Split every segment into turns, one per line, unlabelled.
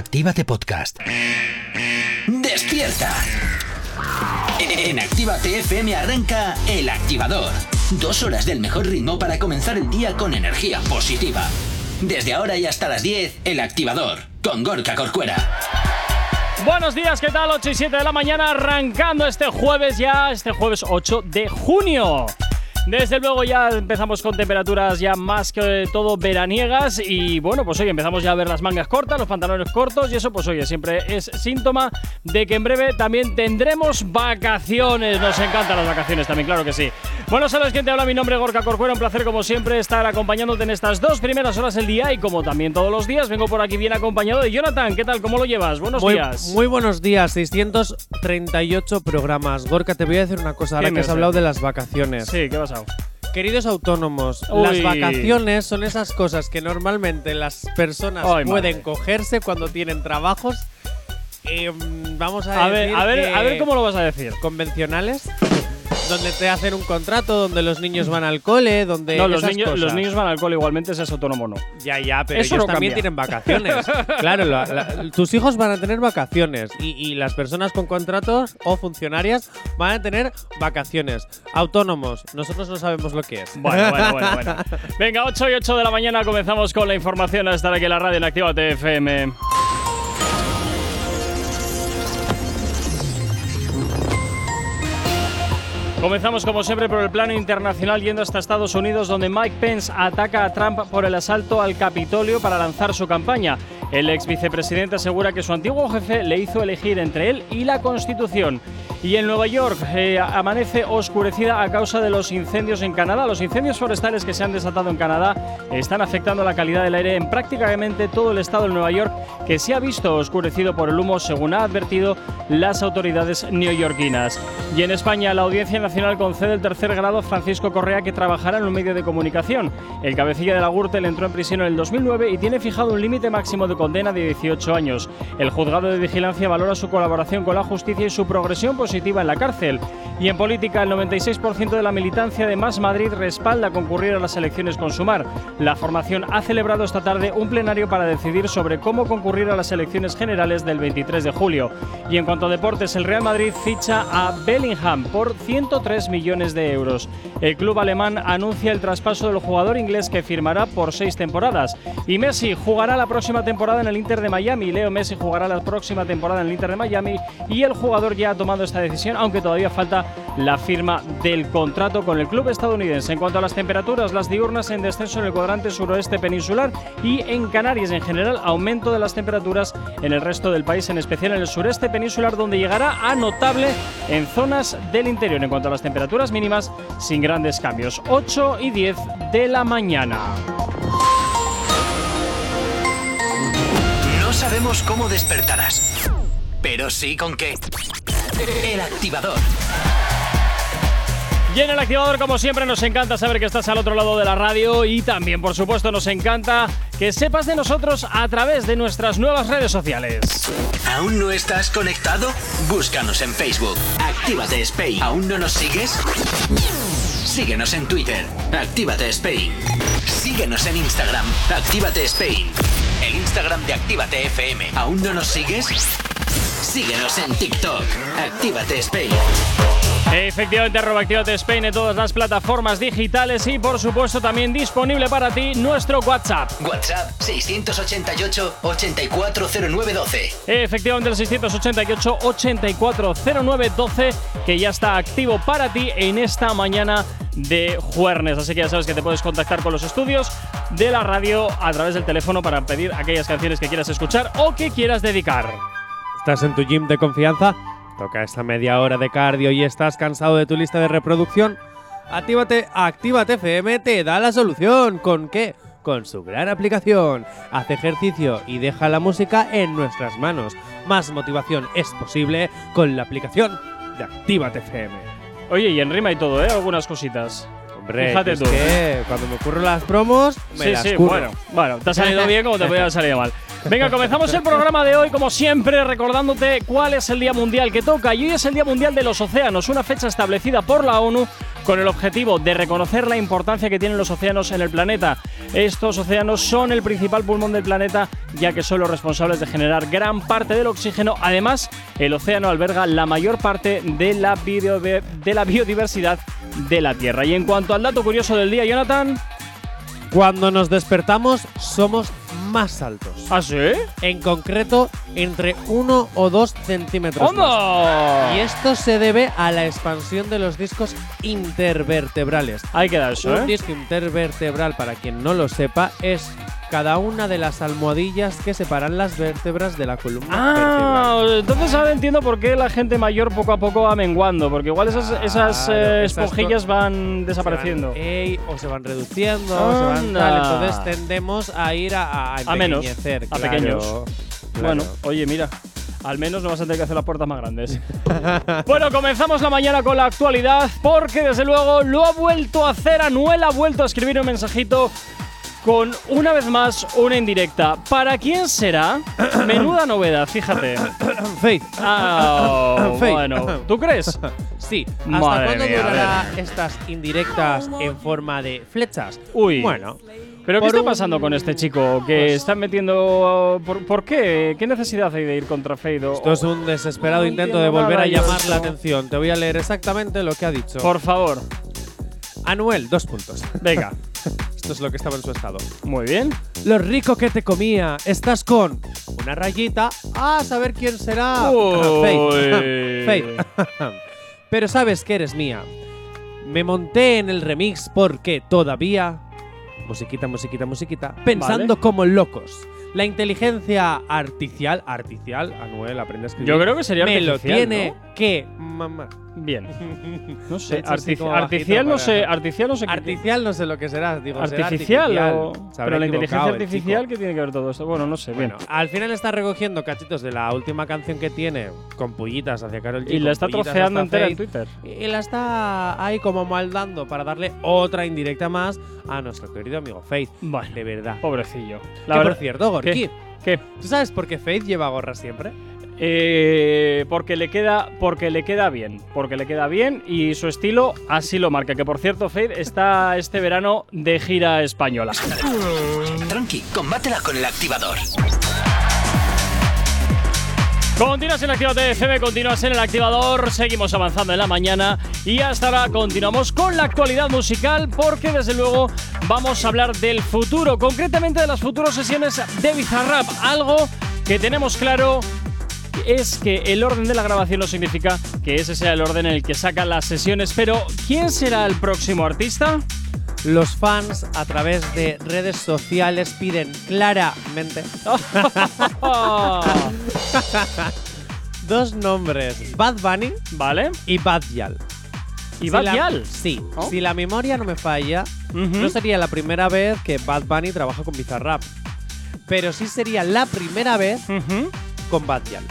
Actívate Podcast. ¡Despierta! En Actívate FM arranca El Activador. Dos horas del mejor ritmo para comenzar el día con energía positiva. Desde ahora y hasta las 10, El Activador, con Gorka Corcuera.
Buenos días, ¿qué tal? 8 y 7 de la mañana, arrancando este jueves ya, este jueves 8 de junio. Desde luego ya empezamos con temperaturas ya más que todo veraniegas y bueno, pues hoy empezamos ya a ver las mangas cortas, los pantalones cortos y eso pues oye, siempre es síntoma de que en breve también tendremos vacaciones. Nos encantan las vacaciones también, claro que sí. Bueno, sabes quién te habla, mi nombre es Gorka Corcuera, un placer como siempre estar acompañándote en estas dos primeras horas del día y como también todos los días vengo por aquí bien acompañado de Jonathan. ¿Qué tal? ¿Cómo lo llevas? Buenos días.
Muy buenos días, 638 programas. Gorka, te voy a decir una cosa, ahora que has hablado de las vacaciones.
Sí, ¿qué ha
Queridos autónomos, las vacaciones son esas cosas que normalmente las personas pueden cogerse cuando tienen trabajos. Eh, vamos a,
ver, a ver, a ver cómo lo vas a decir.
Convencionales donde te hacen un contrato, donde los niños van al cole, donde.
No, los, niños, los niños van al cole igualmente, es autónomo no.
Ya, ya, pero ellos también tienen vacaciones. claro, tus hijos van a tener vacaciones y, las personas con contratos o funcionarias van a tener vacaciones. Autónomos, nosotros no sabemos lo que es.
Bueno, bueno, bueno. bueno. Venga, 8 y 8 de la mañana comenzamos con la información a estar aquí en la radio en Activa TFM. Comenzamos como siempre por el plano internacional yendo hasta Estados Unidos donde Mike Pence ataca a Trump por el asalto al Capitolio para lanzar su campaña. El ex vicepresidente asegura que su antiguo jefe le hizo elegir entre él y la Constitución. Y en Nueva York eh, amanece oscurecida a causa de los incendios en Canadá. Los incendios forestales que se han desatado en Canadá están afectando la calidad del aire en prácticamente todo el estado de Nueva York, que se ha visto oscurecido por el humo, según ha advertido las autoridades neoyorquinas. Y en España, la Audiencia Nacional concede el tercer grado a Francisco Correa, que trabajará en un medio de comunicación. El cabecilla de la Gürtel entró en prisión en el 2009 y tiene fijado un límite máximo de condena de 18 años. El juzgado de vigilancia valora su colaboración con la justicia y su progresión positiva en la cárcel. Y en política, el 96% de la militancia de Más Madrid respalda concurrir a las elecciones con Sumar. La formación ha celebrado esta tarde un plenario para decidir sobre cómo concurrir a las elecciones generales del 23 de julio. Y en cuanto a deportes, el Real Madrid ficha a Bellingham por 103 millones de euros. El club alemán anuncia el traspaso del jugador inglés que firmará por seis temporadas. Y Messi jugará la próxima temporada en el Inter de Miami. Leo Messi jugará la próxima temporada en el Inter de Miami y el jugador ya ha tomado esta decisión, aunque todavía falta la firma del contrato con el club estadounidense. En cuanto a las temperaturas, las diurnas en descenso en el cuadrante suroeste peninsular y en Canarias en general, aumento de las temperaturas en el resto del país, en especial en el sureste peninsular, donde llegará a notable en zonas del interior. En cuanto a las temperaturas mínimas, sin grandes cambios. 8 y 10 de la mañana.
Sabemos cómo despertarás, pero sí con qué. El activador.
Y en el activador, como siempre, nos encanta saber que estás al otro lado de la radio y también, por supuesto, nos encanta que sepas de nosotros a través de nuestras nuevas redes sociales.
¿Aún no estás conectado? Búscanos en Facebook. Actívate Spain. ¿Aún no nos sigues? Síguenos en Twitter. Actívate Spain. Síguenos en Instagram. Actívate Spain. El Instagram de Actívate FM. ¿Aún no nos sigues? Síguenos en TikTok. Actívate Spain.
Efectivamente, arroba Actívate Spain en todas las plataformas digitales y por supuesto también disponible para ti nuestro WhatsApp.
WhatsApp 688-840912.
Efectivamente, el 688-840912 que ya está activo para ti en esta mañana de jueves. Así que ya sabes que te puedes contactar con los estudios de la radio a través del teléfono para pedir aquellas canciones que quieras escuchar o que quieras dedicar.
¿Estás en tu gym de confianza? Toca esta media hora de cardio y estás cansado de tu lista de reproducción. Actívate, Actívate FM te da la solución. ¿Con qué? Con su gran aplicación. Haz ejercicio y deja la música en nuestras manos. Más motivación es posible con la aplicación de Actívate FM.
Oye, y en rima y todo, ¿eh? Algunas cositas.
Hombre, Fíjate tú. Que cuando me ocurren las promos, me
sí,
las
sí, bueno, bueno, te ha salido bien como te podía haber salido mal. Venga, comenzamos el programa de hoy, como siempre, recordándote cuál es el Día Mundial que toca. Y hoy es el Día Mundial de los Océanos, una fecha establecida por la ONU con el objetivo de reconocer la importancia que tienen los océanos en el planeta. Estos océanos son el principal pulmón del planeta, ya que son los responsables de generar gran parte del oxígeno. Además, el océano alberga la mayor parte de la, de la biodiversidad de la Tierra. Y en cuanto al dato curioso del día, Jonathan.
Cuando nos despertamos somos más altos.
¿Ah, sí?
En concreto, entre 1 o 2 centímetros más. Y esto se debe a la expansión de los discos intervertebrales.
Ahí queda eso,
Un
¿eh?
disco intervertebral, para quien no lo sepa, es cada una de las almohadillas que separan las vértebras de la columna
Ah,
vertebral.
entonces ahora entiendo por qué la gente mayor poco a poco va menguando, porque igual esas, esas
Claro,
eh,
esas
esponjillas van desapareciendo.
van, ey, o se van reduciendo, o se van tal. Entonces tendemos a ir a, a,
A menos, pequeños.
claro.
Bueno, oye, mira. Al menos no vas a tener que hacer las puertas más grandes. bueno, comenzamos la mañana con la actualidad, porque desde luego lo ha vuelto a hacer. Anuel ha vuelto a escribir un mensajito con una vez más una indirecta. ¿Para quién será? Menuda novedad, fíjate.
Faith.
Ah,
Fake.
bueno, ¿tú crees?
Sí. ¿Hasta
Madre
cuándo
mía,
durará estas indirectas en forma de flechas?
Uy.
Bueno,
¿Pero qué está pasando con este chico? Que
Pues-
están metiendo. ¿por, por qué? ¿Qué necesidad hay de ir contra Fade? O-
esto es un desesperado intento de volver a llamar la atención. Te voy a leer exactamente lo que ha dicho.
Por favor,
Anuel, dos puntos.
venga.
Esto es lo que estaba en su estado.
Muy bien.
Lo rico que te comía. Estás con una rayita. A saber quién será.
Uy.
Faith. Faith. Pero sabes que eres mía. Me monté en el remix porque todavía. Musiquita, musiquita, musiquita. Pensando
Vale.
como locos. La inteligencia artificial. Artificial. Anuel, aprende a escribir.
Yo creo que sería
Me lo tiene
¿no?
que. Mamá.
Bien. No sé.
Hecho
artificial no sé. Artificial no sé. qué-
Artificial no sé lo que será. Digo, será
Artificial. o-
Se habrá
Pero la inteligencia
el
artificial. ¿qué tiene que ver todo esto? Bueno, no sé. Bien.
Bueno, al final está recogiendo cachitos de la última canción que tiene con pullitas hacia Karol G.
y la está troceando entera en Twitter.
Y la está ahí como maldando para darle otra indirecta más a nuestro querido amigo Faith.
Bueno,
De verdad.
pobrecillo.
Que
La
por
verdad.
cierto, Gorky,
¿Qué? ¿Qué?
¿tú sabes por qué Faith lleva gorra siempre?
Eh, porque le queda porque le queda bien, porque le queda bien y su estilo así lo marca. Que por cierto, Fade está este verano de gira española.
Tranqui, combátela con el activador.
Continúas en Activate FM, continúas en el activador, seguimos avanzando en la mañana y hasta ahora continuamos con la actualidad musical porque desde luego vamos a hablar del futuro, concretamente de las futuras sesiones de Bizarrap, algo que tenemos claro es que el orden de la grabación no significa que ese sea el orden en el que sacan las sesiones, pero ¿quién será el próximo artista?
Los fans a través de redes sociales piden claramente dos nombres, Bad Bunny
¿Vale?
y Bad Yal.
¿Y
Si
Bad
la-
Yal?
Sí.
Oh.
Si la memoria no me falla, no sería la primera vez que Bad Bunny trabaja con Bizarrap. Pero sí sería la primera vez con Bad Yal.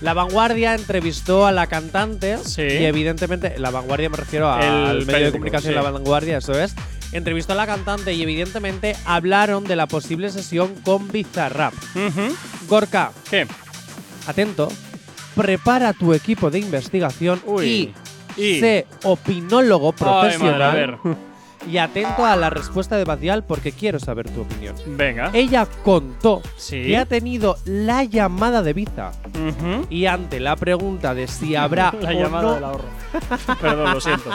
La Vanguardia entrevistó a la cantante
Sí.
y evidentemente, la Vanguardia me refiero al medio de comunicación
sí.
La Vanguardia, eso es. Entrevistó a la cantante y evidentemente hablaron de la posible sesión con Bizarrap.
Ujú.
Gorka,
¿Qué?
atento, prepara tu equipo de investigación
Uy.
y,
Y-
sé opinólogo
Ay, madre,
profesional
a ver.
y atento a la respuesta de Badial porque quiero saber tu opinión.
Venga.
Ella contó
Sí.
que ha tenido la llamada de Biza y ante la pregunta de si habrá
La
o
llamada
no
del ahorro. Perdón, lo siento.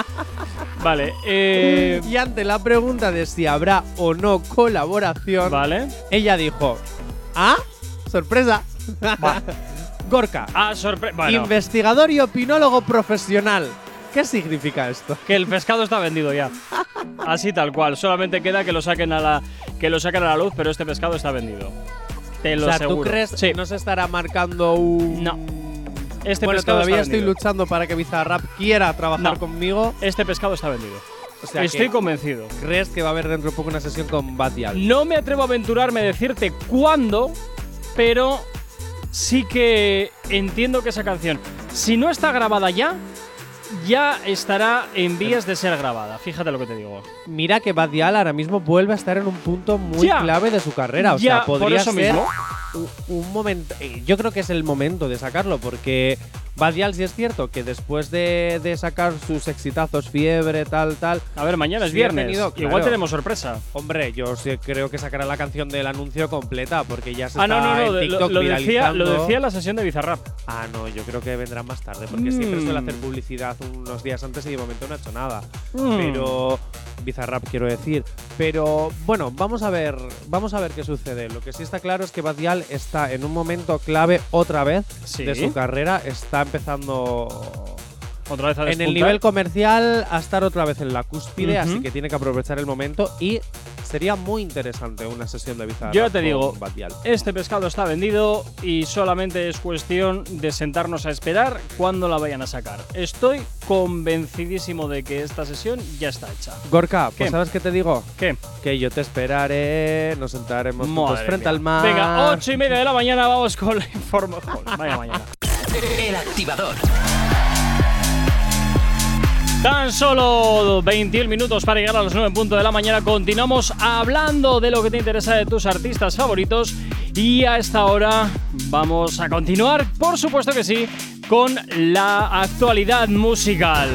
Vale. Eh,
y ante la pregunta de si habrá o no colaboración,
vale.
ella dijo, "Ah, sorpresa." Gorka,
Ah, sorpresa. Bueno,
investigador y opinólogo profesional. ¿Qué significa esto?
que el pescado está vendido ya. Así tal cual. Solamente queda que lo saquen a la que lo saquen a la luz, pero este pescado está vendido. Te lo
o sea,
aseguro.
¿tú crees
Sí.
que no se estará marcando un
No. Este
bueno,
pescado
todavía
está
estoy
vendido.
luchando para que Bizarrap quiera trabajar
No.
conmigo.
Este pescado está vendido.
O sea,
Estoy convencido.
¿crees que va a haber dentro de poco una sesión con Batial?
No me atrevo a aventurarme a decirte cuándo, pero sí que entiendo que esa canción, si no está grabada ya, ya estará en vías de ser grabada. Fíjate lo que te digo.
Mira que Badial ahora mismo vuelve a estar en un punto muy
Ya.
clave de su carrera. O
ya,
sea, podría
por eso
ser
mismo.
un, un momento. eh, Yo creo que es el momento de sacarlo, porque Badial sí es cierto que después de, de sacar sus exitazos, fiebre, tal, tal.
A ver, mañana es
Sí,
viernes.
tenido,
Igual tenemos sorpresa.
Hombre, yo sí creo que sacará la canción del anuncio completa, porque ya se
Ah,
está
no, no, no.
en TikTok
Lo, lo decía, lo la sesión de Bizarrap.
Ah, no, yo creo que vendrá más tarde, porque siempre
Mm.
suele hacer publicidad unos días antes y de momento no ha hecho nada.
Mm.
Pero Bizarrap quiero decir, pero bueno, vamos a ver, vamos a ver qué sucede. Lo que sí está claro es que Badial está en un momento clave otra vez
Sí.
de su carrera, está empezando
Otra vez a
en el nivel comercial a estar otra vez en la cúspide, así que tiene que aprovechar el momento y sería muy interesante una sesión de Bizarrap.
Yo ya te digo,
Badial.
Este pescado está vendido y solamente es cuestión de sentarnos a esperar cuándo la vayan a sacar. Estoy convencidísimo de que esta sesión ya está hecha.
Gorka, pues. ¿sabes qué te digo?
¿Qué?
Que yo te esperaré, nos sentaremos juntos frente
mía.
al mar.
Venga, ocho y media de la mañana vamos con la información. Vaya mañana.
El activador.
Tan solo 21 minutos para llegar a las 9 en punto de la mañana. Continuamos hablando de lo que te interesa de tus artistas favoritos. Y a esta hora vamos a continuar, por supuesto que sí, con la actualidad musical.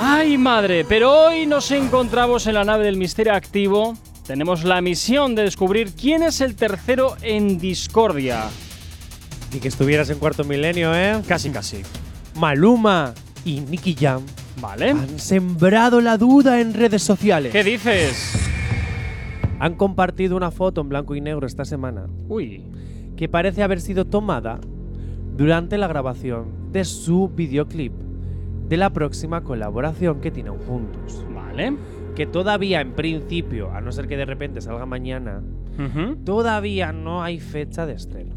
¡Ay, madre! Pero hoy nos encontramos en la nave del misterio activo. Tenemos la misión de descubrir quién es el tercero en discordia.
Y que estuvieras en cuarto milenio, ¿eh?
Casi, casi.
Maluma y Nicky Jam
¿Vale?
han sembrado la duda en redes sociales.
¿Qué dices?
Han compartido una foto en blanco y negro esta semana
Uy.
que parece haber sido tomada durante la grabación de su videoclip de la próxima colaboración que tienen juntos.
Vale.
Que todavía en principio, a no ser que de repente salga mañana, todavía no hay fecha de estreno.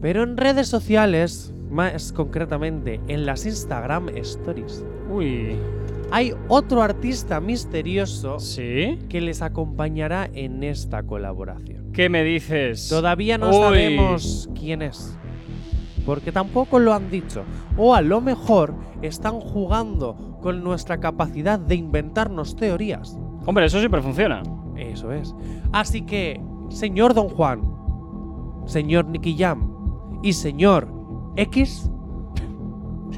Pero en redes sociales, más concretamente en las Instagram Stories,
Uy.
hay otro artista misterioso
¿Sí?
que les acompañará en esta colaboración.
¿Qué me dices?
Todavía no
Uy.
sabemos quién es. Porque tampoco lo han dicho. O a lo mejor están jugando con nuestra capacidad de inventarnos teorías.
Hombre, eso siempre funciona.
Eso es. Así que, señor Don Juan, señor Nicky Jam y señor X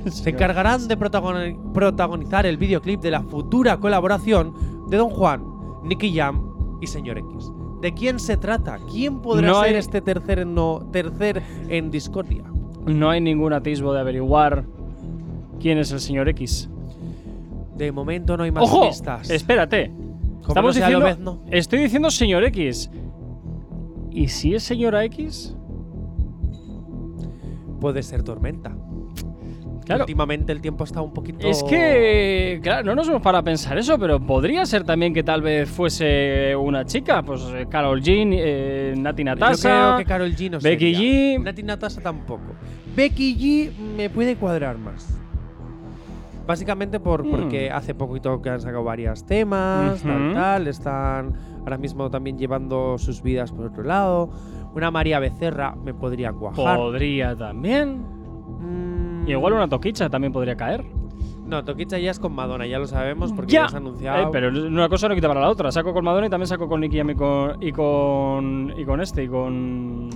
se encargarán de protagoni- protagonizar el videoclip de la futura colaboración de Don Juan, Nicky Jam y señor X. ¿De quién se trata? ¿Quién podrá
No
ser
hay-
este tercer en, no, tercer en discordia?
No hay ningún atisbo de averiguar quién es el señor X.
De momento no hay más
¡Ojo!
pistas.
Espérate. Estamos
no
diciendo. Estoy diciendo señor X. ¿Y si es señora X?
Puede ser Tormenta.
Claro.
Últimamente el tiempo está un poquito...
Es que, claro, no nos hemos para pensar eso, pero podría ser también que tal vez fuese una chica, pues eh, Carol Jean, eh, Nati
Yo
Natasha.
creo que Carol G no
Becky
sería.
G.
Nati Natasha tampoco. Becky G me puede cuadrar más. Básicamente por,
Hmm.
porque hace poquito que han sacado varios temas, tal. Están ahora mismo también llevando sus vidas por otro lado. Una María Becerra me podría cuajar.
Podría también.
Mm,
Y igual una toquicha también podría caer.
No, Toquicha ya es con Madonna, ya lo sabemos porque
Ya.
se ha anunciado.
Eh, pero una cosa no quita para la otra. Saco con Madonna y también saco con Nicky y con, y con. y con este, y con.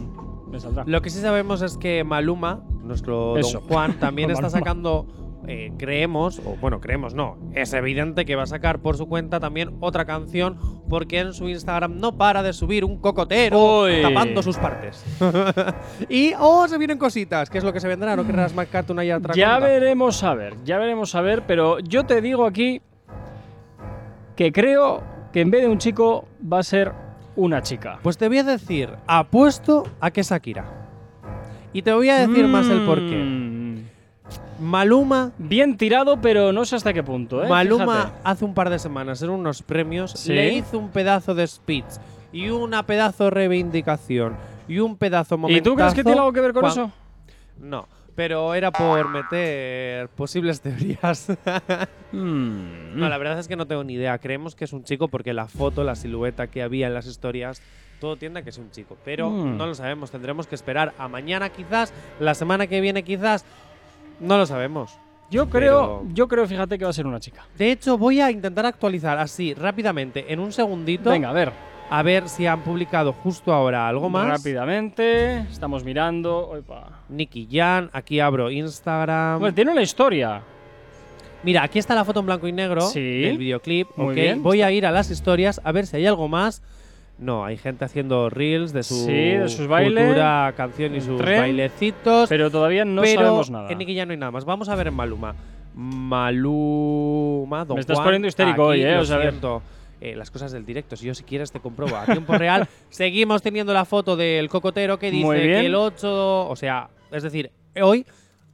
Me saldrá.
Lo que sí sabemos es que Maluma, nuestro
Eso.
Don Juan, también está sacando, eh, creemos, o bueno, creemos no, es evidente que va a sacar por su cuenta también otra canción porque en su Instagram no para de subir un cocotero tapando sus partes. y, oh, se vienen cositas, ¿qué es lo que se vendrá? ¿No querrás marcarte una y otra
Ya
cuenta?
veremos a ver, ya veremos a ver, pero yo te digo aquí que creo que en vez de un chico va a ser una chica.
Pues te voy a decir, apuesto a que Shakira. Y te voy a decir más el porqué. Maluma
Bien tirado, pero no sé hasta qué punto, ¿eh?
Maluma
Fíjate.
hace un par de semanas en unos premios
Sí.
le hizo un pedazo de speech y una pedazo de reivindicación y un pedazo momentazo.
¿Y tú crees que tiene algo que ver con eso?
No, pero era por meter posibles teorías.
Mm.
no, la verdad es que no tengo ni idea. Creemos que es un chico porque la foto, la silueta que había en las historias, todo tiende a que es un chico. Pero
Mm.
no lo sabemos. Tendremos que esperar a mañana quizás, la semana que viene quizás. No lo sabemos.
Yo creo,
Pero-
yo creo, fíjate que va a ser una chica.
De hecho, voy a intentar actualizar así rápidamente, en un segundito.
Venga, a ver.
A ver si han publicado justo ahora algo más.
Rápidamente, estamos mirando. Opa.
Nicky Jan, aquí abro Instagram.
Bueno, tiene una historia.
Mira, aquí está la foto en blanco y negro
Sí.
del videoclip.
Muy
ok.
bien.
Voy a ir a las historias a ver si hay algo más. No, hay gente haciendo reels de su
Sí, de sus bailes,
canción y sus
tren,
bailecitos.
Pero todavía no
pero
sabemos nada.
en Nicky Jam no hay nada más. Vamos a ver en Maluma. Maluma, Don
Me estás
Juan,
poniendo histérico
aquí,
hoy, ¿eh?
lo
O sea,
siento. Eh, las cosas del directo. Si yo si quieres te compruebo a tiempo real. Seguimos teniendo la foto del cocotero que dice que el 8, o sea, es decir, hoy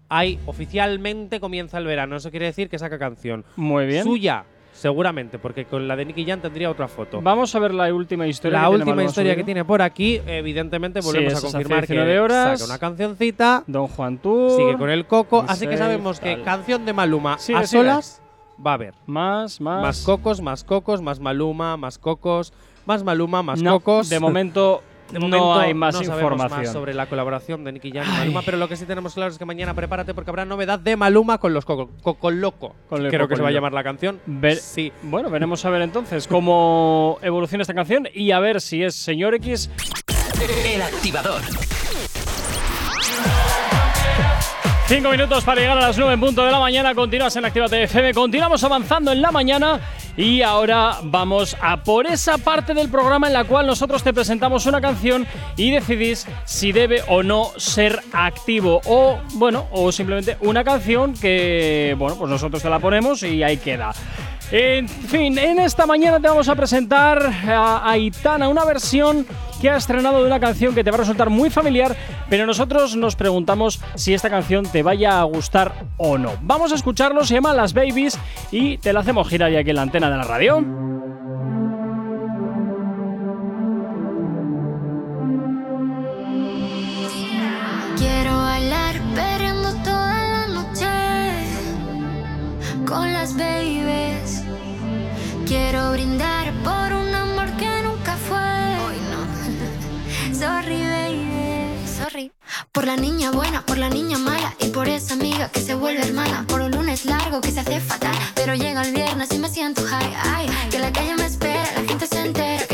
hay oficialmente comienza el verano. Eso quiere decir que saca canción
Muy bien.
suya, seguramente, porque con la de Nicky Jam tendría otra foto.
Vamos a ver la última historia.
La
que
última historia que tiene por aquí, evidentemente volvemos a confirmar que
19 horas.
saca una cancioncita.
Don Juan Tour.
Sigue con el coco, así que sabemos que canción de Maluma a solas va a haber.
Más, más.
Más cocos, más cocos, más Maluma, más cocos, más Maluma, más
No,
cocos.
De momento,
De
no
momento
hay más
no
información.
más sobre la colaboración de Nicky Jam y. Maluma, pero lo que sí tenemos claro es que mañana prepárate porque habrá novedad de Maluma con los Coco, Coco Loco.
Con
Creo que se va a llamar la canción.
Ver-
Sí.
Bueno, veremos a ver entonces cómo evoluciona esta canción y a ver si es Señor X.
El activador.
Cinco minutos para llegar a las 9 en punto de la mañana. Continúas en Actívate FM. Continuamos avanzando en la mañana. Y ahora vamos a por esa parte del programa en la cual nosotros te presentamos una canción y decidís si debe o no ser activo. O, bueno, o simplemente una canción que, bueno, pues nosotros te la ponemos y ahí queda. En fin, en esta mañana te vamos a presentar a Aitana, una versión que ha estrenado de una canción que te va a resultar muy familiar, pero nosotros nos preguntamos si esta canción te vaya a gustar o no. Vamos a escucharlo, se llama Las Babies y te la hacemos girar ya aquí en la antena de la radio.
La niña buena, por la niña mala y por esa amiga que se vuelve hermana. Por un lunes largo que se hace fatal, pero llega el viernes y me siento high. Ay, que la calle me espera, la gente se entera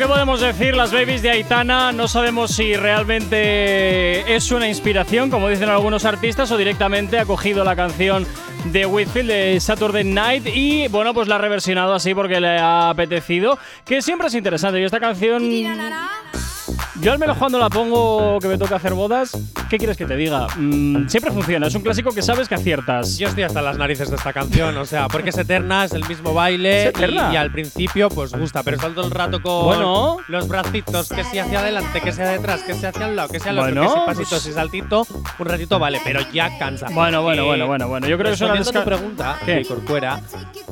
¿qué podemos decir? Las babies de Aitana no sabemos si realmente es una inspiración, como dicen algunos artistas, o directamente ha cogido la canción de Whitfield de Saturday Night y, bueno, pues la ha reversionado así porque le ha apetecido, que siempre es interesante. Y esta canción... Yo al menos cuando la pongo que me toca hacer bodas, ¿qué quieres que te diga? Mm, siempre funciona, es un clásico que sabes que aciertas.
Yo estoy hasta las narices de esta canción, o sea, porque es eterna, es el mismo baile y, y al principio pues gusta, pero está todo el rato con
Bueno.
los bracitos, que si hacia adelante, que sea detrás, que sea hacia un lado, que sea al otro,
Bueno,
que si pasitos
pues-
y saltito, un ratito vale, pero ya cansa.
Bueno, bueno,
Eh,
bueno, bueno, bueno. Yo creo que es una
tu pregunta,
¿Qué?
Corcuera,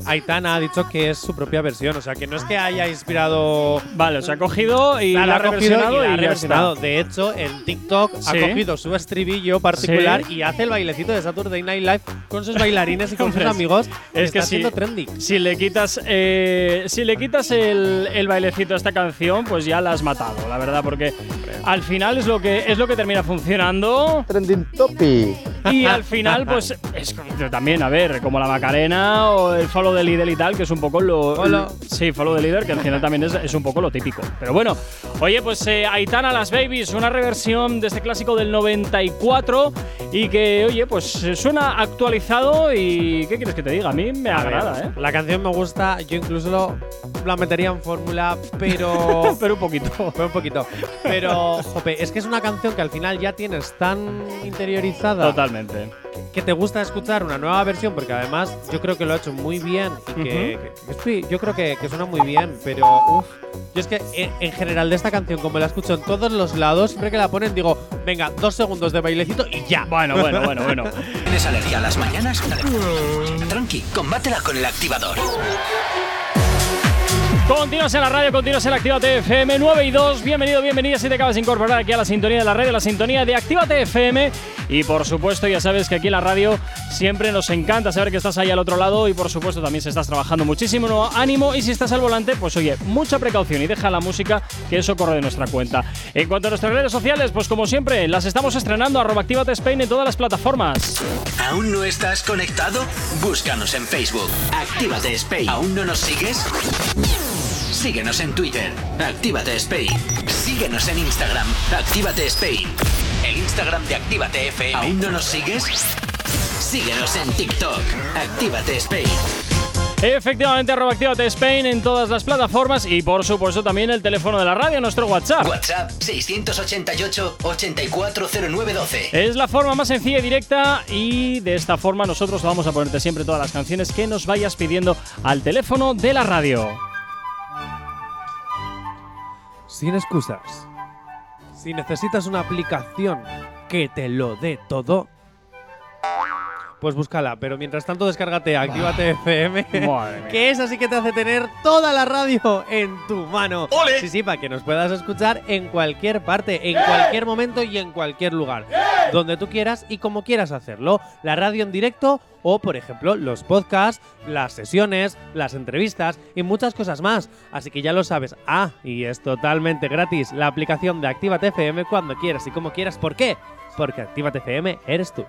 Aitana ha dicho que es su propia versión, o sea que no es que haya inspirado.
Vale, se ha cogido y
la,
la ha reversionado
y la ha
está.
De hecho, en TikTok ha
Sí.
cogido su estribillo particular
Sí.
y hace el bailecito de Saturday Night Live con sus bailarines y con sus amigos.
Es que
está
sí.
haciendo trendy.
Si le quitas, eh, si le quitas el, el bailecito a esta canción, pues ya la has matado, la verdad, porque al final es lo que es lo que termina funcionando
Trending topic.
y al final, pues es como- también, a ver, como la Macarena o el follow the leader y tal, que es un poco lo.
Follow.
Sí, follow the leader, que al final también es, es un poco lo típico. Pero bueno, oye, pues eh, Aitana Las Babies, una reversión de este clásico del 94 y que, oye, pues eh, suena actualizado y. ¿Qué quieres que te diga? A mí me
A ver,
agrada, ¿eh?
La canción me gusta, yo incluso lo- la metería en fórmula, pero.
Pero un poquito.
Fue un poquito. Pero, jope, es que es una canción que al final ya tienes tan interiorizada
Totalmente.
Que te gusta escuchar una nueva versión, porque además yo creo que lo ha hecho muy bien y que, sí, yo creo que, que suena muy bien, pero uff. Yo es que en, en general de esta canción, como la escucho en todos los lados, siempre que la ponen digo, venga, dos segundos de bailecito y ya.
Bueno, bueno, bueno, bueno.
¿Tienes alergia a las mañanas? Tranqui, combátela con el activador.
Continúas en la radio, continúas en Actívate FM 9 y 2. Bienvenido, bienvenida si te acabas de incorporar aquí a la sintonía de la radio, la sintonía de Actívate FM. Y por supuesto, ya sabes que aquí en la radio siempre nos encanta saber que estás ahí al otro lado. Y por supuesto, también si estás trabajando muchísimo ánimo. Y si estás al volante, pues oye, mucha precaución y deja la música, que eso corre de nuestra cuenta. En cuanto a nuestras redes sociales, pues como siempre, las estamos estrenando arroba Actívate Spain en todas las plataformas.
¿Aún no estás conectado? Búscanos en Facebook. Actívate Spain. ¿Aún no nos sigues? Síguenos en Twitter. Actívate Spain. Síguenos en Instagram. Actívate Spain. El Instagram de Actívate FM. ¿Aún no nos sigues? Síguenos en TikTok. Actívate Spain.
Efectivamente, arroba Actívate Spain en todas las plataformas y por supuesto también el teléfono de la radio, nuestro WhatsApp.
WhatsApp 688-840912.
Es la forma más sencilla y directa y de esta forma nosotros vamos a ponerte siempre todas las canciones que nos vayas pidiendo al teléfono de la radio.
Sin excusas. Si necesitas una aplicación que te lo dé todo, pues búscala. Pero mientras tanto, descárgate Actívate FM.
Madre mía.
que es así que te hace tener toda la radio en tu mano. Sí, sí, para que nos puedas escuchar en cualquier parte, en cualquier momento y en cualquier lugar. Donde tú quieras y como quieras hacerlo. La radio en directo o, por ejemplo, los podcasts, las sesiones, las entrevistas y muchas cosas más. Así que ya lo sabes. Ah, y es totalmente gratis la aplicación de Actívate FM cuando quieras y como quieras. ¿Por qué? Porque Actívate FM eres tú.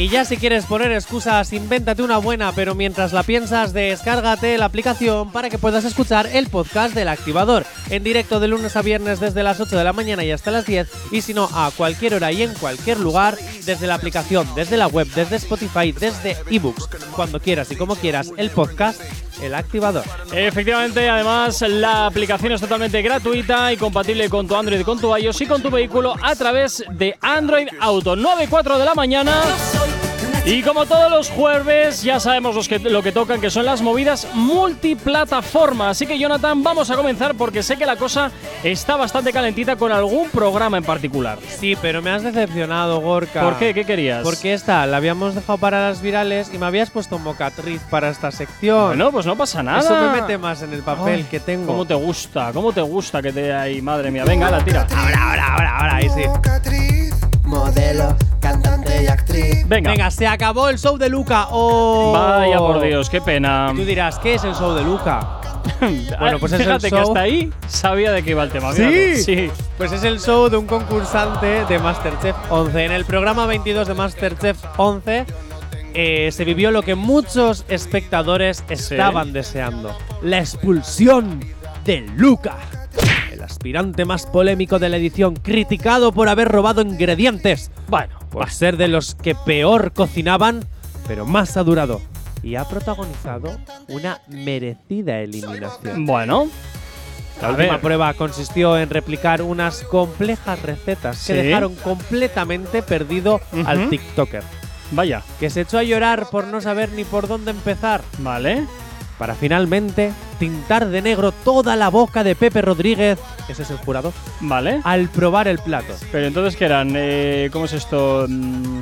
Y ya si quieres poner excusas, invéntate una buena, pero mientras la piensas, descárgate la aplicación para que puedas escuchar el podcast del activador. En directo de lunes a viernes desde las 8 de la mañana y hasta las 10 y si no a cualquier hora y en cualquier lugar desde la aplicación, desde la web, desde Spotify, desde ebooks, cuando quieras y como quieras el podcast El Activador.
Efectivamente, además la aplicación es totalmente gratuita y compatible con tu Android, con tu iOS y con tu vehículo a través de Android Auto 9.4 de la mañana. Y como todos los jueves, ya sabemos los que, lo que tocan, que son las movidas multiplataforma. Así que, Jonathan, vamos a comenzar porque sé que la cosa está bastante calentita con algún programa en particular.
Sí, pero me has decepcionado, Gorka.
¿Por qué? ¿Qué querías?
Porque esta la habíamos dejado para las virales y me habías puesto mocatriz para esta sección.
Bueno, pues no pasa nada.
Eso me mete más en el papel
Ay,
que tengo.
¿Cómo te gusta? ¿Cómo te gusta que te ahí, madre mía? Venga, la tira.
Ahora, ahora, ahora, ahora, ahí sí.
Modelo, cantante y actriz.
Venga.
Venga, se acabó el show de Luca. ¡Oh!
Vaya por Dios, qué pena.
Y tú dirás, ¿qué es el show de Luca? Bueno, pues es el
Fíjate que
show-
hasta ahí sabía de qué iba el tema.
Sí. Pues es el show de un concursante de Masterchef 11. En el programa 22 de Masterchef 11 eh, se vivió lo que muchos espectadores estaban deseando: la expulsión de Luca. El aspirante más polémico de la edición, criticado por haber robado ingredientes,
Bueno,
por ser de los que peor cocinaban, pero más ha durado. Y ha protagonizado una merecida eliminación.
bueno.
La última prueba consistió en replicar unas complejas recetas que dejaron completamente perdido al. TikToker,
Vaya.
que se echó a llorar por no saber ni por dónde empezar,
Vale.
Para finalmente tintar de negro toda la boca de Pepe Rodríguez, ese es el jurado,
Vale.
al probar el plato.
Pero entonces, ¿qué eran? Eh, ¿Cómo es esto? Mm,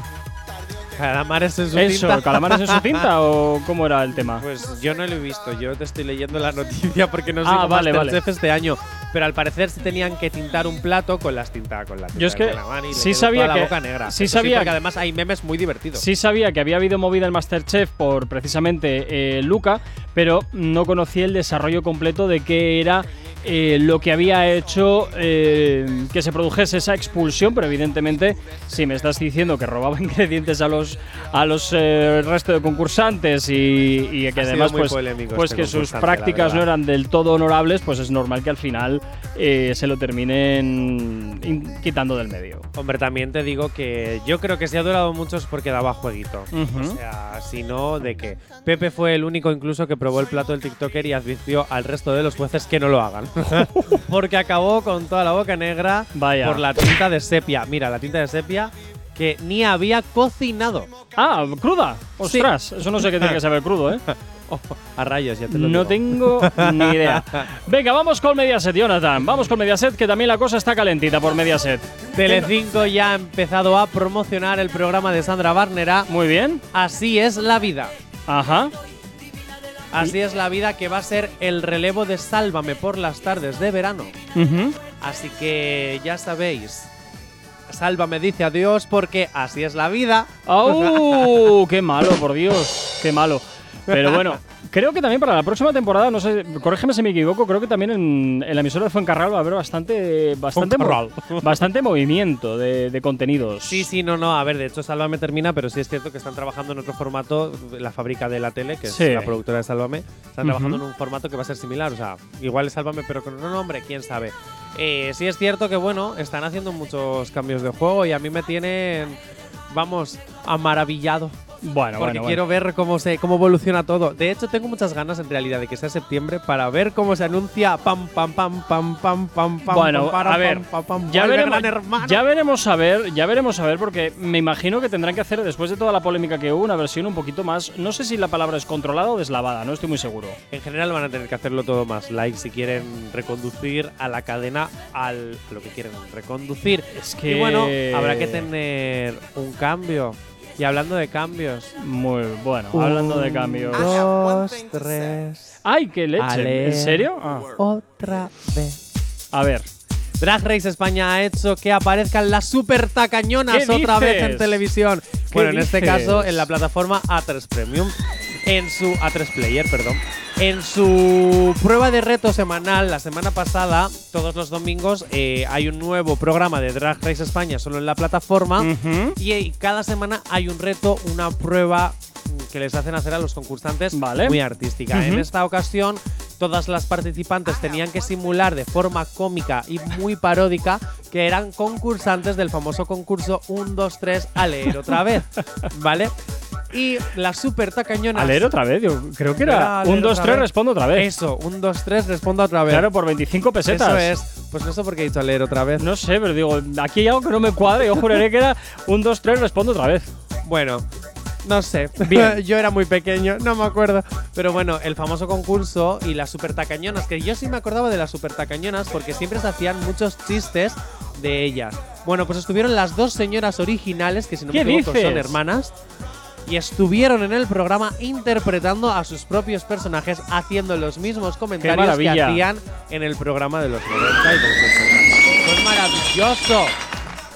Calamares en su
Eso,
tinta.
¿calamares en su cinta o cómo era el tema?
Pues yo no lo he visto, yo te estoy leyendo la noticia porque no sé
Ah, vale, vale.
este año. Pero al parecer sí tenían que tintar un plato con las tintas con la tinta
Yo es que
y
sí sabía
toda
que-
la boca negra.
sí
Eso
sabía que-
además hay memes muy divertidos.
Sí sabía que había habido movida en Masterchef por precisamente eh, Luca, pero no conocía el desarrollo completo de qué era eh, lo que había hecho eh, que se produjese esa expulsión, pero evidentemente si me estás diciendo que robaba ingredientes a los a los eh, resto de concursantes y, y que
Ha
además pues, pues
este
que sus prácticas no eran del todo honorables, pues es normal que al final se lo terminen in- quitando del medio.
Hombre, también te digo que yo creo que si ha durado mucho es porque daba jueguito. O sea, si no, de que Pepe fue el único incluso que probó el plato del TikToker y advirtió al resto de los jueces que no lo hagan. porque acabó con toda la boca negra
Vaya.
por la tinta de sepia. Mira, la tinta de sepia que ni había cocinado.
Ah, cruda.
Sí.
Ostras, eso no sé qué tiene que saber crudo, ¿eh?
Oh, a rayos, ya te lo
No
digo.
tengo ni idea. Venga, vamos con Mediaset, Jonathan. Vamos con Mediaset, que también la cosa está calentita por Mediaset.
Telecinco ya ha empezado a promocionar el programa de Sandra Barnera.
Muy bien.
Así es la vida.
Ajá.
Así es la vida que va a ser el relevo de Sálvame por las tardes de verano. Así que ya sabéis. Sálvame dice adiós porque así es la vida.
¡Oh! ¡Qué malo, por Dios! ¡Qué malo! Pero bueno, creo que también para la próxima temporada, no sé, corrígeme si me equivoco, creo que también en, en la emisora de Fuencarral va a haber bastante bastante, mo- bastante movimiento de, de contenidos.
Sí, sí, no, no. A ver, de hecho, Sálvame termina, pero sí es cierto que están trabajando en otro formato. La fábrica de la tele, que
Sí.
es la productora de Sálvame, están
Ujú.
trabajando en un formato que va a ser similar. O sea, igual es Sálvame, pero con otro nombre, quién sabe. Eh, sí es cierto que, bueno, están haciendo muchos cambios de juego y a mí me tienen, vamos, amaravillado.
Bueno,
Porque
bueno,
quiero ver cómo se cómo evoluciona todo. De hecho, tengo muchas ganas en realidad de que sea septiembre para ver cómo se anuncia pam pam pam pam pam pam pam.
Bueno,
pam, para,
a ver,
pam, pam, pam,
ya veremos, ya veremos a ver, ya veremos a ver, porque me imagino que tendrán que hacer, después de toda la polémica que hubo, una versión un poquito más, no sé si la palabra es controlada o deslavada, no estoy muy seguro.
En general van a tener que hacerlo todo más like si quieren reconducir a la cadena al lo que quieren reconducir.
Es que…
Y bueno, habrá que tener un cambio. Y hablando de cambios.
Muy bueno, hablando de cambios.
Dos, tres.
¡Ay, qué leche!
Ale.
¿En serio? Ah,
Otra vez.
a ver.
Drag Race España ha hecho que aparezcan las super tacañonas
¿Qué
otra vez en televisión.
¿Qué
Bueno, en este caso en la plataforma A3 Premium. En su A3 Player, perdón. En su prueba de reto semanal, la semana pasada, todos los domingos, eh, hay un nuevo programa de Drag Race España solo en la plataforma.
Ujú.
Y eh, cada semana hay un reto, una prueba que les hacen hacer a los concursantes
Vale.
muy artística. En esta ocasión, todas las participantes tenían que simular de forma cómica y muy paródica que eran concursantes del famoso concurso 1, 2, 3 a leer otra vez. ¿Vale? Y las super tacañonas.
A leer otra vez, yo creo que
Era
un, dos, tres,
vez.
respondo otra vez.
Eso, 1, 2, 3, responda otra vez.
Claro, por 25 pesetas.
Eso es. Pues no sé por qué he dicho a leer otra vez.
No sé, pero digo, aquí hay algo que no me cuadra. Yo juraré que era un, dos, tres, respondo otra vez.
Bueno, no sé.
Bien.
yo era muy pequeño, no me acuerdo. Pero bueno, el famoso concurso y las super tacañonas, que yo sí me acordaba de las super tacañonas porque siempre se hacían muchos chistes de ellas. Bueno, pues estuvieron las dos señoras originales, que si no me
¿Qué
equivoco
dices?
son hermanas. Y estuvieron en el programa interpretando a sus propios personajes, haciendo los mismos comentarios que hacían en el programa de los 90 y de los 80. Fue maravilloso.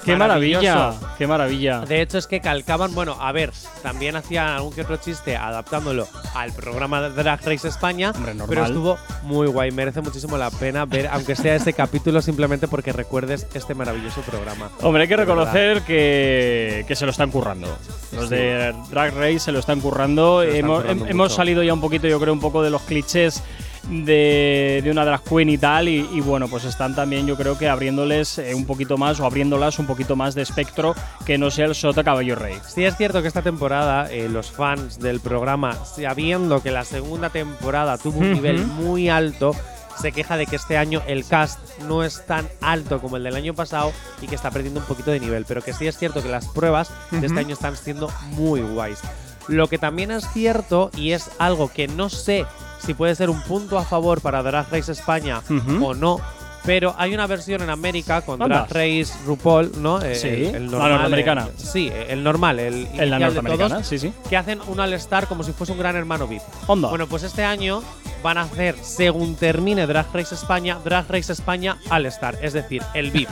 ¡Qué maravilla! ¡Qué maravilla!
De hecho, es que calcaban, bueno, a ver, también hacían algún que otro chiste adaptándolo al programa de Drag Race España,
Hombre, normal.
pero estuvo muy guay, merece muchísimo la pena ver, aunque sea este capítulo, simplemente porque recuerdes este maravilloso programa.
Hombre, hay que reconocer que, que se lo están currando. Los
Sí.
de Drag Race se lo están currando.
Se lo están
hemos
currando
hem- hemos salido ya un poquito, yo creo, un poco de los clichés de, de una drag queen y tal. Y, y bueno, pues están también, yo creo que abriéndoles eh, un poquito más o abriéndolas un poquito más de espectro que no sea el Sota Caballo Rey.
Sí es cierto que esta temporada eh, los fans del programa, sabiendo que la segunda temporada tuvo un nivel muy alto, se queja de que este año el cast no es tan alto como el del año pasado y que está perdiendo un poquito de nivel, pero que sí es cierto que las pruebas de este año están siendo muy guays. Lo que también es cierto y es algo que no sé si puede ser un punto a favor para Drag Race España
Ujú.
o no, Pero hay una versión en América con
Anda.
Drag Race RuPaul, ¿no? Eh,
Sí,
el, el
la
normal,
norteamericana.
el- sí, el normal, el
En la
de
norteamericana,
todos,
sí, sí.
que hacen un All-Star como si fuese un gran hermano VIP.
Onda.
Bueno, pues este año van a hacer, según termine Drag Race España, Drag Race España All Star, es decir, el VIP,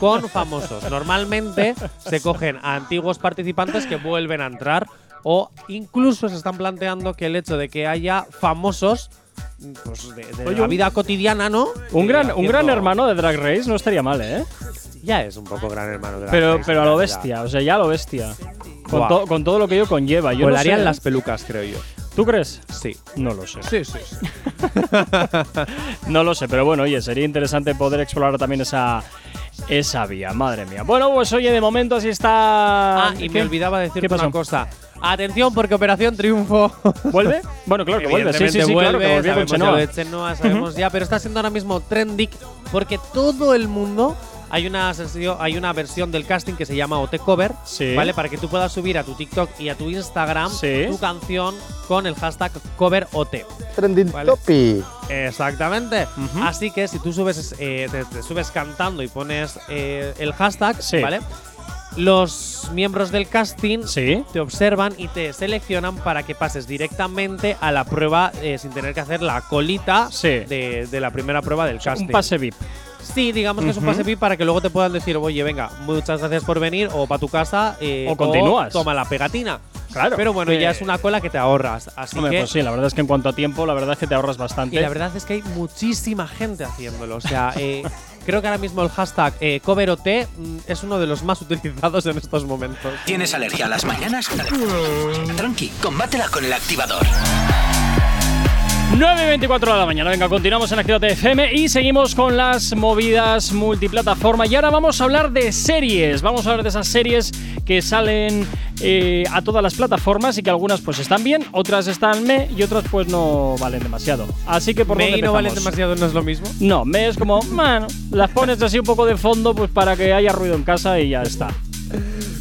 con famosos. Normalmente se cogen a antiguos participantes que vuelven a entrar o incluso se están planteando que el hecho de que haya famosos pues, de, de
Oye,
la vida cotidiana, ¿no?
un gran, un gran hermano de Drag Race no estaría mal, ¿eh?
Ya es un poco gran hermano de Drag
Pero, pero a lo bestia, o sea, ya a lo bestia. Con,
Buah.
to- con todo lo que ello conlleva. Yo no
Volarían
sé,
las pelucas, creo yo.
¿Tú crees?
Sí.
No lo sé.
Sí, sí.
No lo sé, pero bueno, oye, sería interesante poder explorar también esa, esa vía. Madre mía. Bueno, pues oye, de momento así está.
Ah, y
¿Qué?
me olvidaba decirte
¿Qué pasó?
una cosa. Atención, porque Operación Triunfo
¿Vuelve? Bueno, claro que vuelve. Sí, sí, sí, claro que
vuelve,
volvió con
sabemos ya
Chenoa.
de Chenoa, sabemos ya, pero está siendo ahora mismo trending porque todo el mundo hay una hay una versión del casting que se llama OT Cover,
Sí.
¿vale? Para que tú puedas subir a tu TikTok y a tu Instagram
Sí.
tu canción con el hashtag Cover OT.
Trending
Vale.
topic.
Exactamente. Así que si tú subes, eh, te, te subes cantando y pones eh, el hashtag,
Sí.
¿vale? Los miembros del casting
Sí.
te observan y te seleccionan para que pases directamente a la prueba eh, sin tener que hacer la colita
Sí.
de, de la primera prueba del casting.
Un pase VIP.
Sí, digamos que es un pase VIP para que luego te puedan decir, oye, venga, muchas gracias por venir o para tu casa eh,
O continúas.
toma la pegatina.
Claro.
Pero bueno,
Eh,
ya es una cola que te ahorras. Así
Hombre,
que
pues sí, la verdad es que en cuanto a tiempo, la verdad es que te ahorras bastante.
y la verdad es que hay muchísima gente haciéndolo. O sea, eh, creo que ahora mismo el hashtag eh, CoverOT mm, es uno de los más utilizados en estos momentos.
¿Tienes alergia a las mañanas? Tranqui, combátela con el activador.
9 y 24 de la mañana. Venga, continuamos en Activate FM y seguimos con las movidas multiplataforma. Y ahora vamos a hablar de series. Vamos a hablar de esas series que salen eh, a todas las plataformas y que algunas pues están bien, otras están me y otras pues no valen demasiado. Así que por
Me y no valen demasiado, no es lo mismo.
No, me es como, bueno, las pones así un poco de fondo pues para que haya ruido en casa y ya está.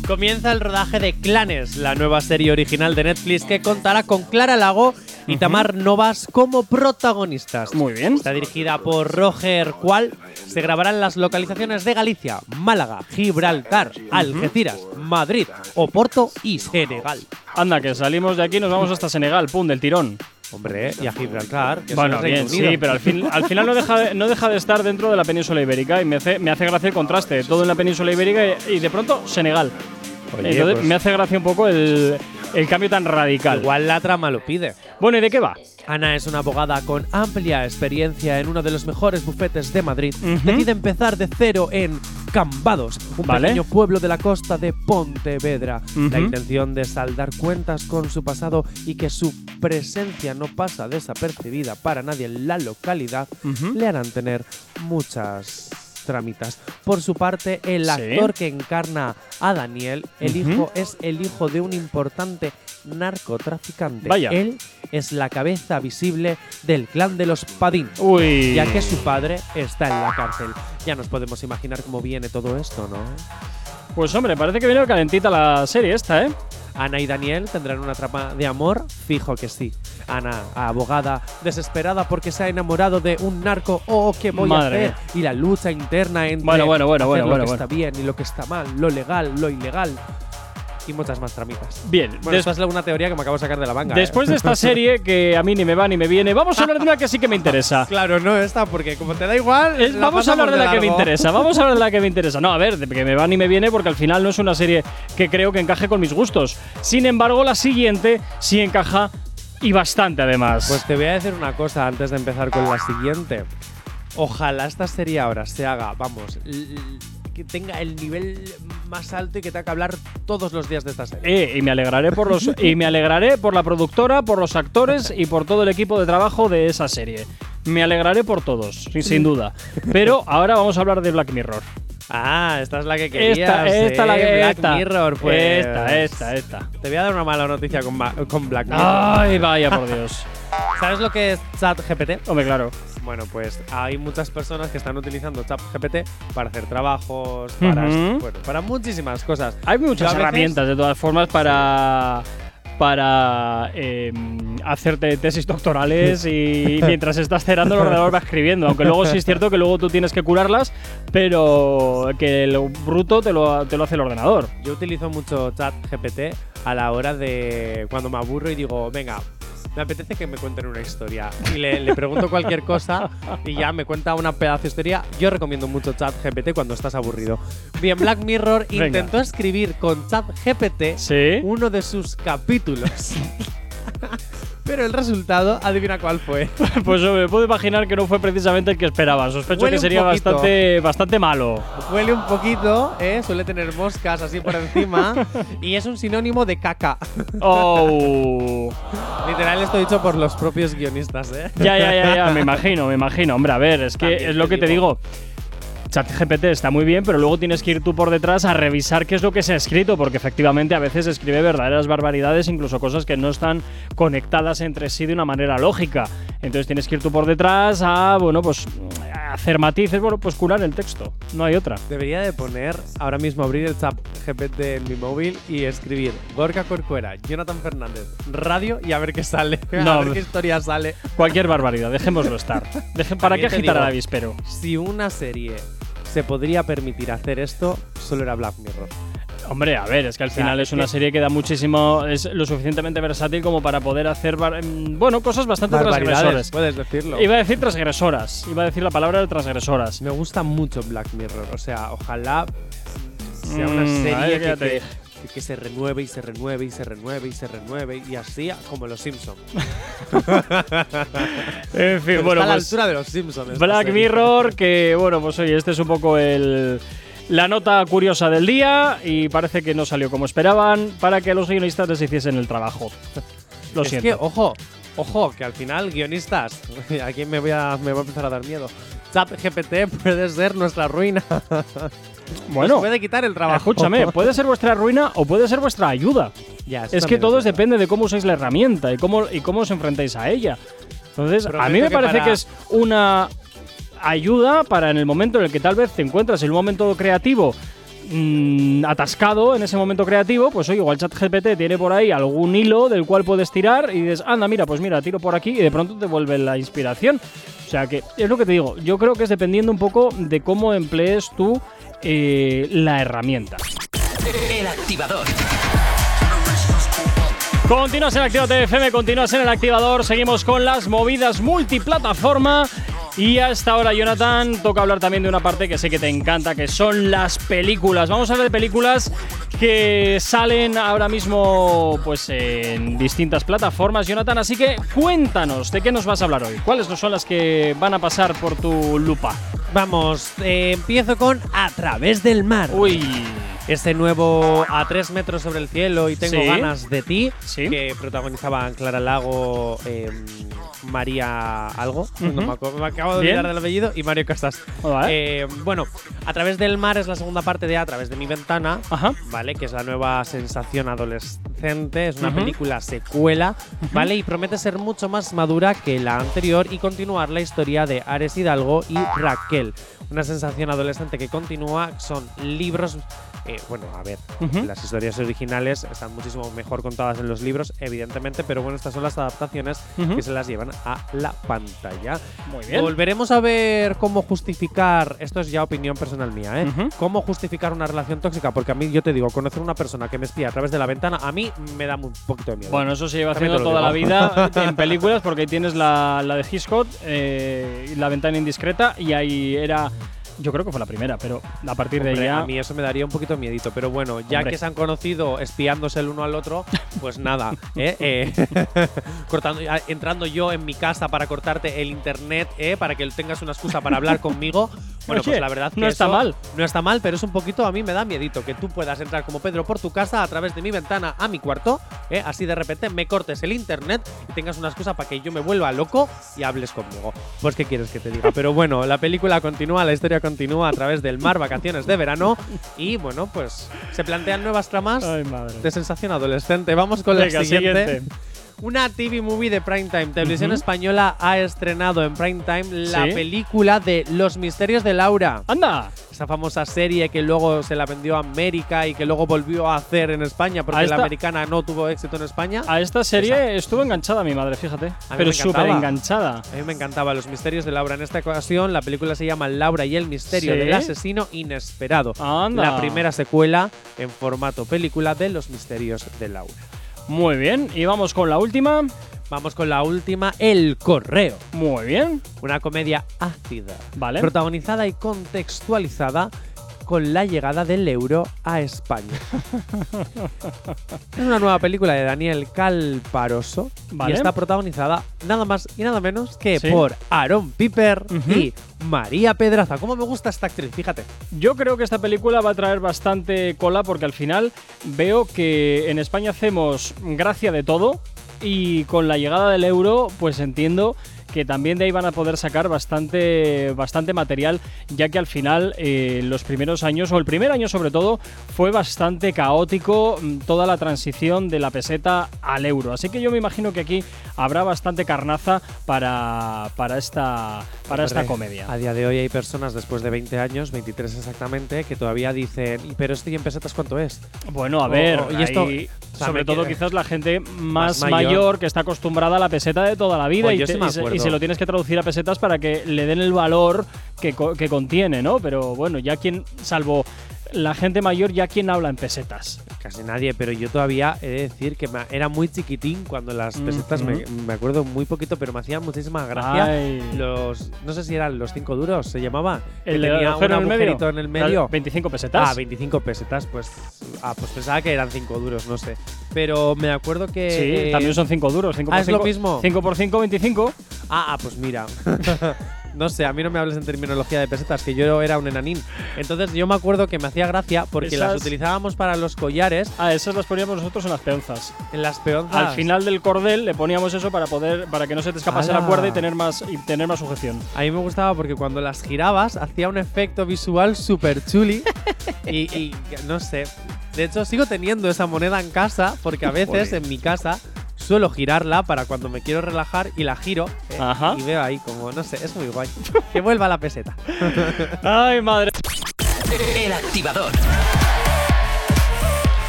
Comienza el rodaje de Clanes, la nueva serie original de Netflix que contará con Clara Lago y Tamar Novas como protagonistas.
Muy bien.
Está dirigida por Roger Cual. Se grabará en las localizaciones de Galicia, Málaga, Gibraltar, Algeciras, Madrid, Oporto y Senegal.
Anda, que salimos de aquí y nos vamos hasta Senegal, pum, del tirón.
Hombre, y a Gibraltar. que
Bueno, bien, sí, pero al, fin, al final no deja, de, no deja de estar dentro de la península ibérica y me hace, me hace gracia el contraste. Todo en la península ibérica y, y de pronto Senegal.
Oye,
Entonces
pues-
me hace gracia un poco el, el cambio tan radical.
Igual la trama lo pide.
Bueno, ¿y de qué va?
Ana es una abogada con amplia experiencia en uno de los mejores bufetes de Madrid. Decide empezar de cero en Cambados, un
Vale.
pequeño pueblo de la costa de Pontevedra. La intención de saldar cuentas con su pasado y que su presencia no pasa desapercibida para nadie en la localidad le harán tener muchas tramitas. Por su parte, el
Sí.
actor que encarna a Daniel, el hijo, es el hijo de un importante narcotraficante.
Vaya.
Él es la cabeza visible del clan de los Padín.
Uy.
Ya que su padre está en la cárcel. Ya nos podemos imaginar cómo viene todo esto, ¿no?
Pues hombre, parece que viene calentita la serie esta, ¿eh?
Ana y Daniel tendrán una trama de amor, fijo que sí. Ana, abogada, desesperada porque se ha enamorado de un narco, oh, ¿qué voy
Madre
a hacer? Y la lucha interna entre
Bueno, bueno, bueno,
hacer
bueno,
lo que
bueno.
está bien y lo que está mal, lo legal, lo ilegal y muchas más tramitas.
Bien,
Bueno, esta es una teoría que me acabo de sacar de la manga. ¿eh?
después de esta serie que a mí ni me va ni me viene, vamos a hablar de una que sí que me interesa.
Claro, no esta, porque como te da igual.
Es- vamos a hablar de la que me interesa, vamos a hablar de la que me interesa. No, a ver, de que me va ni me viene porque al final no es una serie que creo que encaje con mis gustos. Sin embargo, la siguiente sí encaja y bastante además.
Pues te voy a decir una cosa antes de empezar con la siguiente. Ojalá esta serie ahora se haga, vamos, que tenga el nivel más alto y que tenga que hablar todos los días de esta serie.
Eh, y me alegraré por los y me alegraré por la productora, por los actores y por todo el equipo de trabajo de esa serie. Me alegraré por todos, sin, duda. Pero ahora vamos a hablar de Black Mirror.
Ah, esta es la que querías.
Esta, esta,
eh,
la que
Black
esta,
Mirror, pues.
Esta, esta, esta.
Te voy a dar una mala noticia con, con Black Mirror.
Ay, vaya por Dios.
¿Sabes lo que es ChatGPT?
Hombre, claro.
Bueno, pues hay muchas personas que están utilizando ChatGPT para hacer trabajos, para,
Ujú.
bueno, para muchísimas cosas.
Hay muchas
veces-
herramientas de todas formas para para eh, hacerte tesis doctorales y mientras estás cerrando el ordenador va escribiendo. Aunque luego sí es cierto que luego tú tienes que curarlas, pero que lo bruto te lo, te lo hace el ordenador.
Yo utilizo mucho chat GPT a la hora de cuando me aburro y digo, venga, me apetece que me cuenten una historia. Y le, le pregunto cualquier cosa y ya me cuenta una pedazo de historia. Yo recomiendo mucho chat GPT cuando estás aburrido. Bien, Black Mirror
Venga.
intentó escribir con chat GPT
Sí.
uno de sus capítulos. Pero el resultado, adivina cuál fue.
Pues me puedo imaginar que no fue precisamente el que esperaba. Sospecho
Huele
que sería
poquito.
bastante, bastante malo.
Huele un poquito, ¿eh? suele tener moscas así por encima y es un sinónimo de caca.
Oh.
Literal, esto dicho por los propios guionistas, ¿eh?
Ya, ya, ya, ya, me imagino, me imagino. Hombre, a ver, es que
También
es lo que te
digo.
digo. ChatGPT está muy bien, pero luego tienes que ir tú por detrás a revisar qué es lo que se ha escrito, porque efectivamente a veces escribe verdaderas barbaridades, incluso cosas que no están conectadas entre sí de una manera lógica. Entonces tienes que ir tú por detrás a, bueno, pues a hacer matices, bueno, pues curar el texto. No hay otra.
Debería de poner ahora mismo abrir el chat GPT en mi móvil y escribir Gorka Corcuera, Jonathan Fernández, radio y a ver qué sale.
No,
a ver qué historia sale.
Cualquier barbaridad, dejémoslo estar. Deje- ¿Para qué agitar
digo,
al avispero?
Si una serie se podría permitir hacer esto, solo era Black Mirror.
Hombre, a ver, es que al final
es
una serie que da muchísimo, es lo suficientemente versátil como para poder hacer, mm, bueno, cosas bastante transgresoras.
puedes decirlo.
Iba a decir transgresoras, iba a decir la palabra de transgresoras.
Me gusta mucho Black Mirror, o sea, ojalá sea una
Mm,
serie
ver,
que, que- que se renueve y se renueve y se renueve y se renueve y así como los Simpsons.
En fin, bueno,
está a la
pues
altura de los Simpsons.
Black. Mirror, que bueno, pues oye, este es un poco el la nota curiosa del día y parece que no salió como esperaban para que los guionistas les hiciesen el trabajo. Lo
es
siento.
que, ojo, ojo, que al final, guionistas, aquí me voy a, me va a empezar a dar miedo. Chat GPT puede ser nuestra ruina.
Bueno,
puede quitar el trabajo.
escúchame, puede ser vuestra ruina o puede ser vuestra ayuda.
Ya,
Es que todo depende de cómo usáis la herramienta y cómo, y cómo os enfrentáis a ella. Entonces, a mí me
que
parece
para-
que es una ayuda para en el momento en el que tal vez te encuentras en un momento creativo mm, atascado en ese momento creativo, pues oye, igual ChatGPT tiene por ahí algún hilo del cual puedes tirar y dices, anda, mira, pues mira, tiro por aquí y de pronto te vuelve la inspiración. O sea que es lo que te digo, yo creo que es dependiendo un poco de cómo emplees tú eh, la herramienta.
El activador.
Continúas en Actívate FM, continúas en el activador, seguimos con las movidas multiplataforma. Y hasta ahora, Jonathan, toca hablar también de una parte que sé que te encanta, que son las películas. Vamos a hablar de películas que salen ahora mismo pues en distintas plataformas, Jonathan. Así que cuéntanos, ¿de qué nos vas a hablar hoy? ¿Cuáles son las que van a pasar por tu lupa?
Vamos, eh, empiezo con A través del mar.
Uy,
Este nuevo A tres metros sobre el cielo y tengo
Sí.
ganas de ti,
Sí.
que protagonizaban Clara Lago, eh, María Algo, no me, acuerdo- me acabo de
Bien.
olvidar del apellido, y Mario.
Vale.
Eh, bueno, A través del mar es la segunda parte de A través de mi ventana,
Ajá.
¿vale? Que es la nueva sensación adolescente, es una película secuela, ¿vale? Y promete ser mucho más madura que la anterior y continuar la historia de Ares Hidalgo y Raquel. Una sensación adolescente que continúa, son libros, eh, bueno, a ver, las historias originales están muchísimo mejor contadas en los libros, evidentemente, pero bueno, estas son las adaptaciones que se las llevan a la pantalla.
Muy bien.
Volveremos a ver cómo justificar, esto es ya opinión personal mía, ¿eh? Cómo justificar una relación tóxica, porque a mí, yo te digo, conocer una persona que me espía a través de la ventana, a mí me da un poquito de miedo.
Bueno, eso se lleva
También
haciendo toda la vida en películas porque ahí tienes la, la de Hitchcock, eh, la ventana indiscreta y ahí era, yo creo que fue la primera, pero a partir de
Hombre,
ahí ya...
a mí eso me daría un poquito miedito, pero bueno, ya
Hombre.
que se han conocido espiándose el uno al otro, pues nada, ¿eh? Eh, cortando, entrando yo en mi casa para cortarte el internet, ¿eh? para que tengas una excusa para hablar conmigo. Bueno,
Oye,
pues la verdad que
no está
eso
mal.
No está mal, pero es un poquito, a mí me da miedito que tú puedas entrar como Pedro por tu casa a través de mi ventana a mi cuarto, ¿eh? así de repente me cortes el internet y tengas una excusa para que yo me vuelva loco y hables conmigo. Pues qué quieres que te diga. Pero bueno, la película continúa, la historia continúa a través del mar, vacaciones de verano y bueno, pues se plantean nuevas tramas
Ay,
de sensación adolescente. Vamos con
Venga,
la siguiente.
siguiente.
Una TV movie de Prime Time. Televisión. Española ha estrenado en Prime Time la
Sí.
película de Los Misterios de Laura.
¡Anda!
Esa famosa serie que luego se la vendió a América y que luego volvió a hacer en España porque
A
la
esta-
americana no tuvo éxito en España.
A esta serie
Esa.
estuvo enganchada mi madre, fíjate. Pero súper enganchada.
A mí me encantaba Los Misterios de Laura. En esta ocasión la película se llama Laura y el misterio
¿Sí?
del asesino inesperado.
Anda.
La primera secuela en formato película de Los Misterios de Laura.
Muy bien. Y vamos con la última.
Vamos con la última, El Correo.
Muy bien.
Una comedia ácida,
Vale.
protagonizada y contextualizada con la llegada del euro a España. es una nueva película de Daniel Calparoso
Vale.
y está protagonizada nada más y nada menos que
Sí.
por Aaron Piper y María Pedraza. ¿Cómo me gusta esta actriz? Fíjate.
Yo creo que esta película va a traer bastante cola porque al final veo que en España hacemos gracia de todo y con la llegada del euro pues entiendo que también de ahí van a poder sacar bastante, bastante material, ya que al final eh, los primeros años, o el primer año sobre todo, fue bastante caótico mm, toda la transición de la peseta al euro. Así que yo me imagino que aquí habrá bastante carnaza para, para esta, para esta comedia.
A día de hoy hay personas después de 20 años, 23 exactamente, que todavía dicen, "¿Y pero este y en pesetas cuánto es?
Bueno, a ver,
o- y esto-
ahí, sobre todo quizás la gente más,
Más
mayor.
mayor.
que está acostumbrada a la peseta de toda la vida
Pues
y,
yo
te-
sí me
y se, lo tienes que traducir a pesetas para que le den el valor que, que contiene, ¿no? Pero bueno, ya quien, salvo la gente mayor, ya quien habla en pesetas.
Casi nadie, pero yo todavía he de decir que era muy chiquitín cuando las pesetas, me, acuerdo muy poquito, pero me hacían muchísima gracia.
Ay.
Los, no sé si eran los cinco duros, se llamaba.
El
que tenía un
en el medio.
agujerito en el medio.
25 pesetas.
Ah, 25 pesetas, pues. Ah, pues pensaba que eran 5 duros, no sé. Pero me acuerdo que.
sí,
eh,
también son 5 duros. 5
ah,
por
es lo
5,
mismo.
5 por 5, 25.
Ah, ah, pues mira. no sé, a mí no me hables en terminología de pesetas, que yo era un enanín. Entonces yo me acuerdo que me hacía gracia porque las utilizábamos para los collares
Ah, esas las poníamos nosotros en las peonzas.
en las peonzas.
Al final del cordel le poníamos eso para poder para que no se te escapase la cuerda y tener más y tener más sujeción.
A mí me gustaba porque cuando las girabas hacía un efecto visual súper chuli y, y no sé. De hecho, sigo teniendo esa moneda en casa porque a veces
Joder.
en mi casa suelo girarla para cuando me quiero relajar y la giro ¿eh?
Ajá.
y veo ahí como, no sé, es muy guay. que vuelva la peseta.
Ay, madre.
El activador.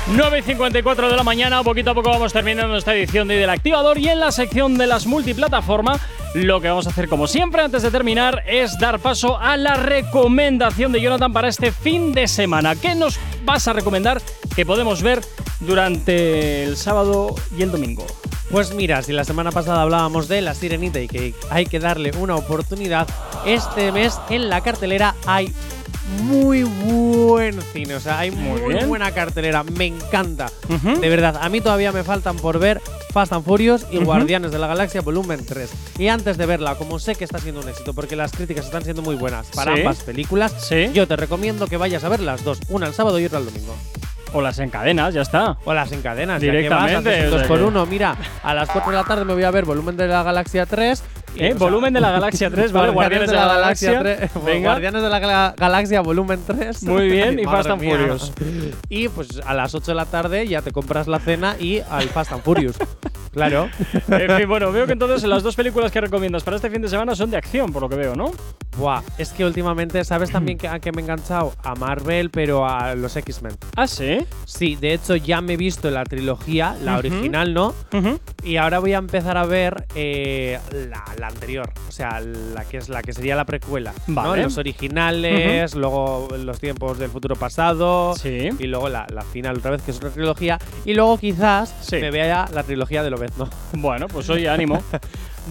9 y 54 de la mañana, poquito a poco vamos terminando esta edición de Del Activador y en la sección de las multiplataformas lo que vamos a hacer como siempre antes de terminar es dar paso a la recomendación de Jonathan para este fin de semana. ¿Qué nos vas a recomendar que podemos ver durante el sábado y el domingo?
Pues mira, si la semana pasada hablábamos de La Sirenita y que hay que darle una oportunidad, este mes en la cartelera hay muy buen cine, o sea, hay
Muy
buena cartelera, me encanta. De verdad, a mí todavía me faltan por ver Fast and Furious y. Guardianes de la Galaxia volumen 3. Y antes de verla, como sé que está siendo un éxito, porque las críticas están siendo muy buenas para
Sí.
ambas películas,
Sí.
yo te recomiendo que vayas a ver las dos, una el sábado y otra el domingo.
O las encadenas, ya está.
O las encadenas, ya que
Directamente,
vas, haces un dos por uno. Mira, a las 4 de la tarde me voy a ver volumen de la Galaxia 3.
¿Eh?
o sea,
Volumen de la Galaxia 3, ¿vale? Guardianes de la Galaxia.
3,
Venga.
Guardianes de la Gala- Galaxia volumen 3.
Muy bien, y Fast and
mía.
Furious.
Y pues a las 8 de la tarde ya te compras la cena y al Fast and Furious. claro.
En fin, bueno, veo que entonces las dos películas que recomiendas para este fin de semana son de acción, por lo que veo, ¿no?
Buah, es que últimamente, ¿sabes también que, a qué me he enganchado? A Marvel, pero a los X-Men.
Ah, sí.
Sí, de hecho ya me he visto la trilogía, la original, ¿no? Y ahora voy a empezar a ver eh, la, la anterior, o sea, la que es la que sería la precuela. ¿no?
Vale.
Los originales, luego los tiempos del futuro pasado.
Sí.
Y luego la, la final otra vez, que es otra trilogía. Y luego quizás
Sí.
me vea la trilogía de Lobezno.
Bueno, pues oye, ánimo.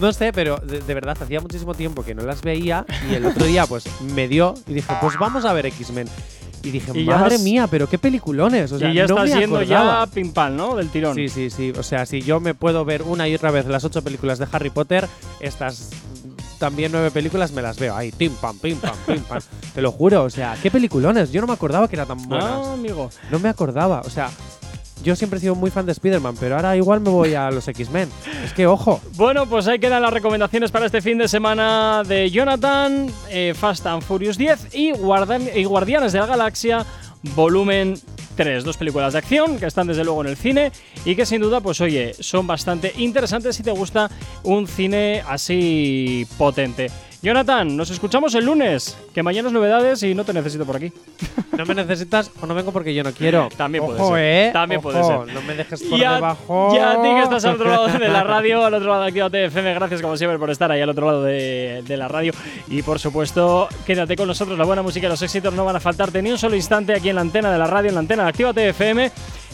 No sé, pero de, de verdad, hacía muchísimo tiempo que no las veía. Y el otro día, pues, me dio y dije, pues vamos a ver X-Men. Y dije,
Y
madre
has-
mía, pero qué peliculones. O sea,
y ya
no
estás yendo ya pim pam, ¿no? Del tirón.
Sí, sí, sí. O sea, si yo me puedo ver una y otra vez las ocho películas de Harry Potter, estas también nueve películas me las veo ahí. Pim, pam, pim, pam, pim, pam. Te lo juro. O sea, qué peliculones. Yo no me acordaba que eran tan buenas.
Ah, amigo.
No me acordaba. O sea, yo siempre he sido muy fan de Spider-Man, pero ahora igual me voy a los X-Men. Es que, ojo.
Bueno, pues ahí quedan las recomendaciones para este fin de semana de Jonathan, eh, Fast and Furious 10 y, y Guardianes de la Galaxia, volumen 3. Dos películas de acción que están desde luego en el cine y que sin duda, pues oye, son bastante interesantes si te gusta un cine así potente. Jonathan, nos escuchamos el lunes, que mañana es novedades y no te necesito por aquí.
No me necesitas o no vengo porque yo no quiero.
También puede ser.
¿eh?
También
Ojo,
puede ser.
No me dejes por
Y a,
debajo.
y a ti que estás al otro lado de la radio, al otro lado de Actívate FM, gracias como siempre por estar ahí al otro lado de, de la radio. Y por supuesto, quédate con nosotros, la buena música y los éxitos no van a faltarte ni un solo instante aquí en la antena de la radio, en la antena de Actívate FM.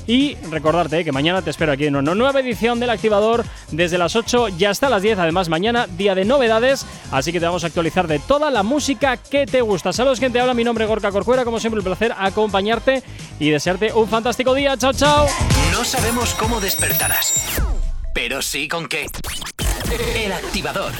Y recordarte eh, que mañana te espero aquí en una nueva edición del Activador desde las 8 y hasta las 10. Además, mañana día de novedades, así que te vamos a actualizar de toda la música que te gusta. Saludos, quien te habla. Mi nombre es Gorka Corcuera. Como siempre, un placer acompañarte y desearte un fantástico día. Chao, chao.
No sabemos cómo despertarás, pero sí con qué. El activador.